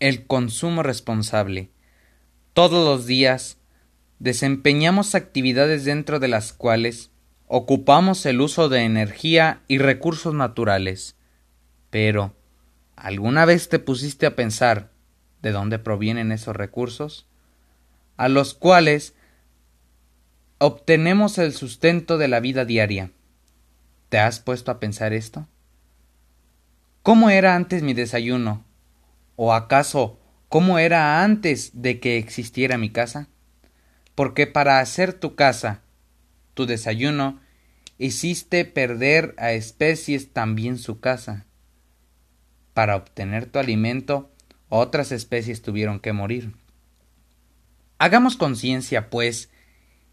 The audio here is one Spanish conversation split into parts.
el consumo responsable. Todos los días desempeñamos actividades dentro de las cuales ocupamos el uso de energía y recursos naturales. Pero, ¿alguna vez te pusiste a pensar de dónde provienen esos recursos? A los cuales obtenemos el sustento de la vida diaria. ¿Te has puesto a pensar esto? ¿Cómo era antes mi desayuno? ¿O acaso cómo era antes de que existiera mi casa? Porque para hacer tu casa, tu desayuno, hiciste perder a especies también su casa. Para obtener tu alimento, otras especies tuvieron que morir. Hagamos conciencia, pues,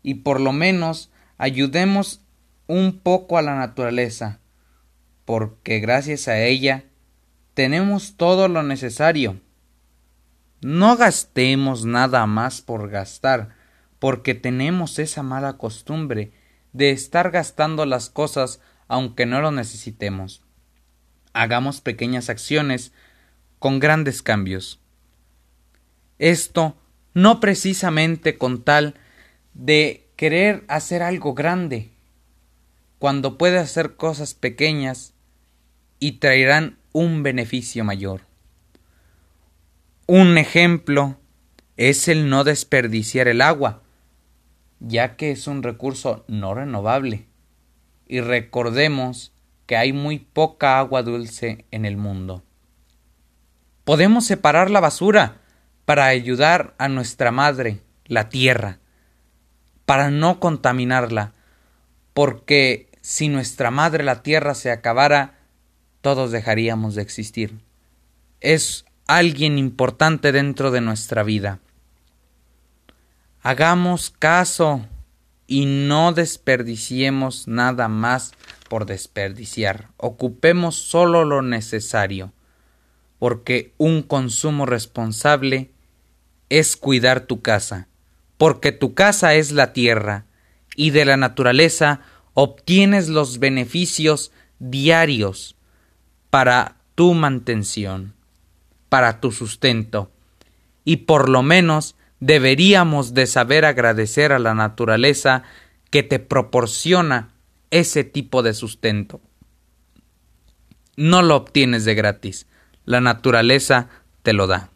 y por lo menos ayudemos un poco a la naturaleza, porque gracias a ella tenemos todo lo necesario. No gastemos nada más por gastar, porque tenemos esa mala costumbre de estar gastando las cosas aunque no lo necesitemos. Hagamos pequeñas acciones con grandes cambios. Esto no precisamente con tal de querer hacer algo grande, cuando puede hacer cosas pequeñas y traerán un beneficio mayor. Un ejemplo es el no desperdiciar el agua, ya que es un recurso no renovable. Y recordemos que hay muy poca agua dulce en el mundo. Podemos separar la basura para ayudar a nuestra madre, la tierra, para no contaminarla, porque si nuestra madre la tierra se acabara, todos dejaríamos de existir. Es alguien importante dentro de nuestra vida. Hagamos caso y no desperdiciemos nada más por desperdiciar. Ocupemos solo lo necesario, porque un consumo responsable es cuidar tu casa, porque tu casa es la tierra, y de la naturaleza obtienes los beneficios diarios para tu mantención, para tu sustento, y por lo menos deberíamos de saber agradecer a la naturaleza que te proporciona ese tipo de sustento. No lo obtienes de gratis, la naturaleza te lo da.